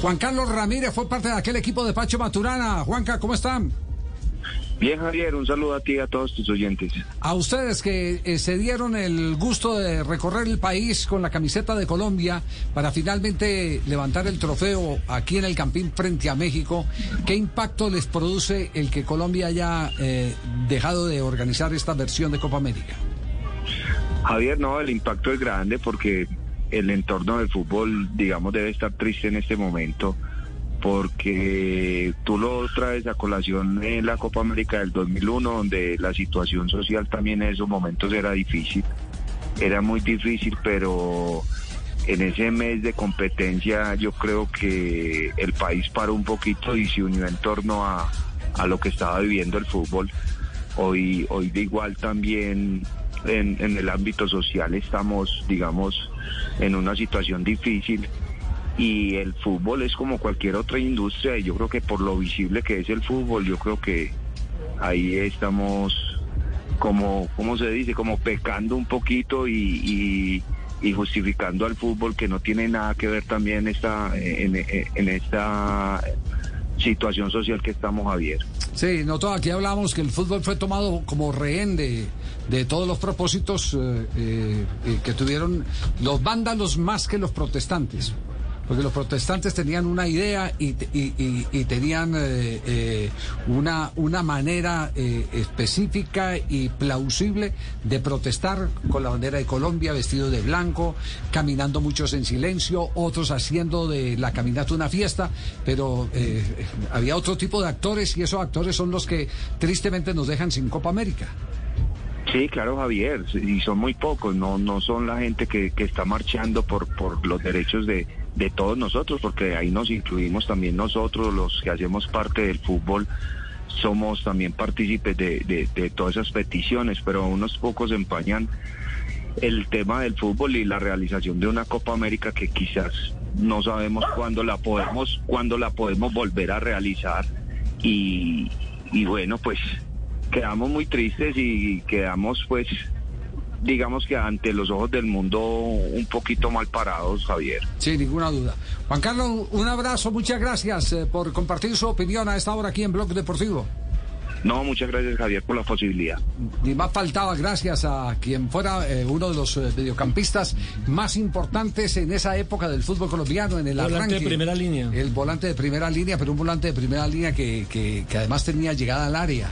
Juan Carlos Ramírez fue parte de aquel equipo de Pacho Maturana. Juanca, ¿cómo están? Bien, Javier, un saludo a ti y a todos tus oyentes. A ustedes que eh, se dieron el gusto de recorrer el país con la camiseta de Colombia para finalmente levantar el trofeo aquí en el Campín frente a México, ¿qué impacto les produce el que Colombia haya eh, dejado de organizar esta versión de Copa América? Javier, no, el impacto es grande porque el entorno del fútbol, digamos, debe estar triste en este momento porque tú lo traes a colación en la Copa América del 2001, donde la situación social también en esos momentos era difícil, era muy difícil, pero en ese mes de competencia yo creo que el país paró un poquito y se unió en torno a, a lo que estaba viviendo el fútbol. Hoy, hoy de igual también en, el ámbito social estamos, digamos, en una situación difícil y el fútbol es como cualquier otra industria y yo creo que por lo visible que es el fútbol, yo creo que ahí estamos como, ¿cómo se dice? Como pecando un poquito y, y, justificando al fútbol que no tiene nada que ver también esta, en, en esta situación social que estamos, Javier. Sí, todo aquí hablamos que el fútbol fue tomado como rehén de, de todos los propósitos eh, eh, que tuvieron los vándalos más que los protestantes porque los protestantes tenían una idea y, tenían eh, eh, una, una manera eh, específica y plausible de protestar con la bandera de Colombia, vestido de blanco, caminando muchos en silencio, otros haciendo de la caminata una fiesta, pero había otro tipo de actores y esos actores son los que tristemente nos dejan sin Copa América. Sí, claro, Javier, y son muy pocos, no, no son la gente que, que está marchando por, por los derechos de, de todos nosotros, porque ahí nos incluimos también nosotros, los que hacemos parte del fútbol, somos también partícipes de, de, todas esas peticiones, pero unos pocos empañan el tema del fútbol y la realización de una Copa América que quizás no sabemos cuándo la podemos, cuándo la podemos volver a realizar. Y, y bueno, pues quedamos muy tristes y quedamos pues digamos que ante los ojos del mundo un poquito mal parados, Javier. Sin ninguna duda. Juan Carlos, un abrazo, muchas gracias eh, por compartir su opinión a esta hora aquí en Blog Deportivo. No, muchas gracias Javier por la posibilidad. Ni más faltaba gracias a quien fuera eh, uno de los eh, mediocampistas más importantes en esa época del fútbol colombiano, en el volante de primera línea. El volante de primera línea, pero un volante de primera línea que, que, que además tenía llegada al área.